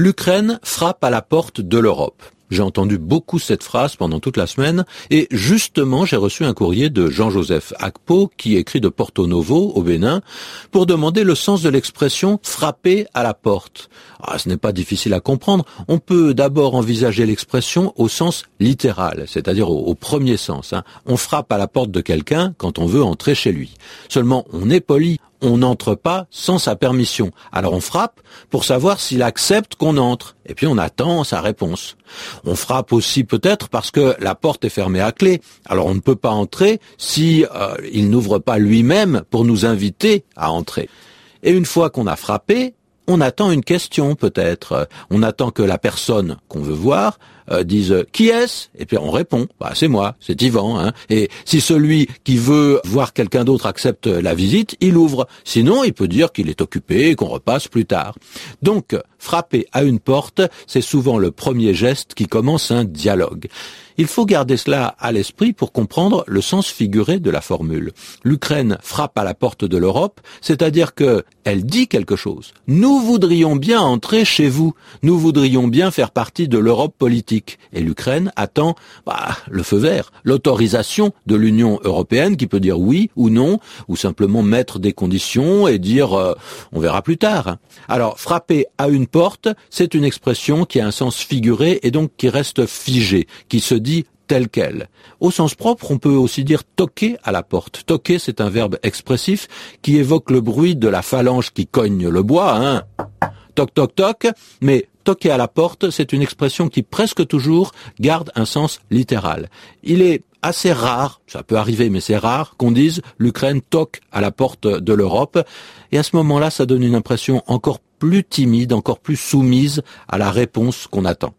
L'Ukraine frappe à la porte de l'Europe. J'ai entendu beaucoup cette phrase pendant toute la semaine et justement j'ai reçu un courrier de Jean-Joseph Akpo qui écrit de Porto Novo au Bénin pour demander le sens de l'expression frapper à la porte. Ah, ce n'est pas difficile à comprendre. On peut d'abord envisager l'expression au sens littéral, c'est-à-dire au, premier sens. Hein. On frappe à la porte de quelqu'un quand on veut entrer chez lui. Seulement on est poli, on n'entre pas sans sa permission. Alors on frappe pour savoir s'il accepte qu'on entre, et puis on attend sa réponse. On frappe aussi peut-être parce que la porte est fermée à clé. Alors on ne peut pas entrer si euh, il n'ouvre pas lui-même pour nous inviter à entrer. Et une fois qu'on a frappé, on attend une question peut-être. On attend que la personne qu'on veut voir euh, dise qui est-ce? Et puis on répond, bah, c'est moi, c'est Yvan. Hein. Et si celui qui veut voir quelqu'un d'autre accepte la visite, il ouvre. Sinon, il peut dire qu'il est occupé et qu'on repasse plus tard. Donc, frapper à une porte, c'est souvent le premier geste qui commence un dialogue. Il faut garder cela à l'esprit pour comprendre le sens figuré de la formule. L'Ukraine frappe à la porte de l'Europe, c'est-à-dire que elle dit quelque chose. Nous voudrions bien entrer chez vous. Nous voudrions bien faire partie de l'Europe politique. Et l'Ukraine attend bah, le feu vert, l'autorisation de l'Union européenne qui peut dire oui ou non, ou simplement mettre des conditions et dire euh, on verra plus tard. Alors frapper à une porte, c'est une expression qui a un sens figuré et donc qui reste figée, qui se tel quel. Au sens propre, on peut aussi dire toquer à la porte. Toquer, c'est un verbe expressif qui évoque le bruit de la phalange qui cogne le bois, hein. Toc, toc, toc. Mais toquer à la porte, c'est une expression qui presque toujours garde un sens littéral. Il est assez rare, ça peut arriver, mais c'est rare, qu'on dise l'Ukraine toque à la porte de l'Europe. Et à ce moment-là, ça donne une impression encore plus timide, encore plus soumise à la réponse qu'on attend.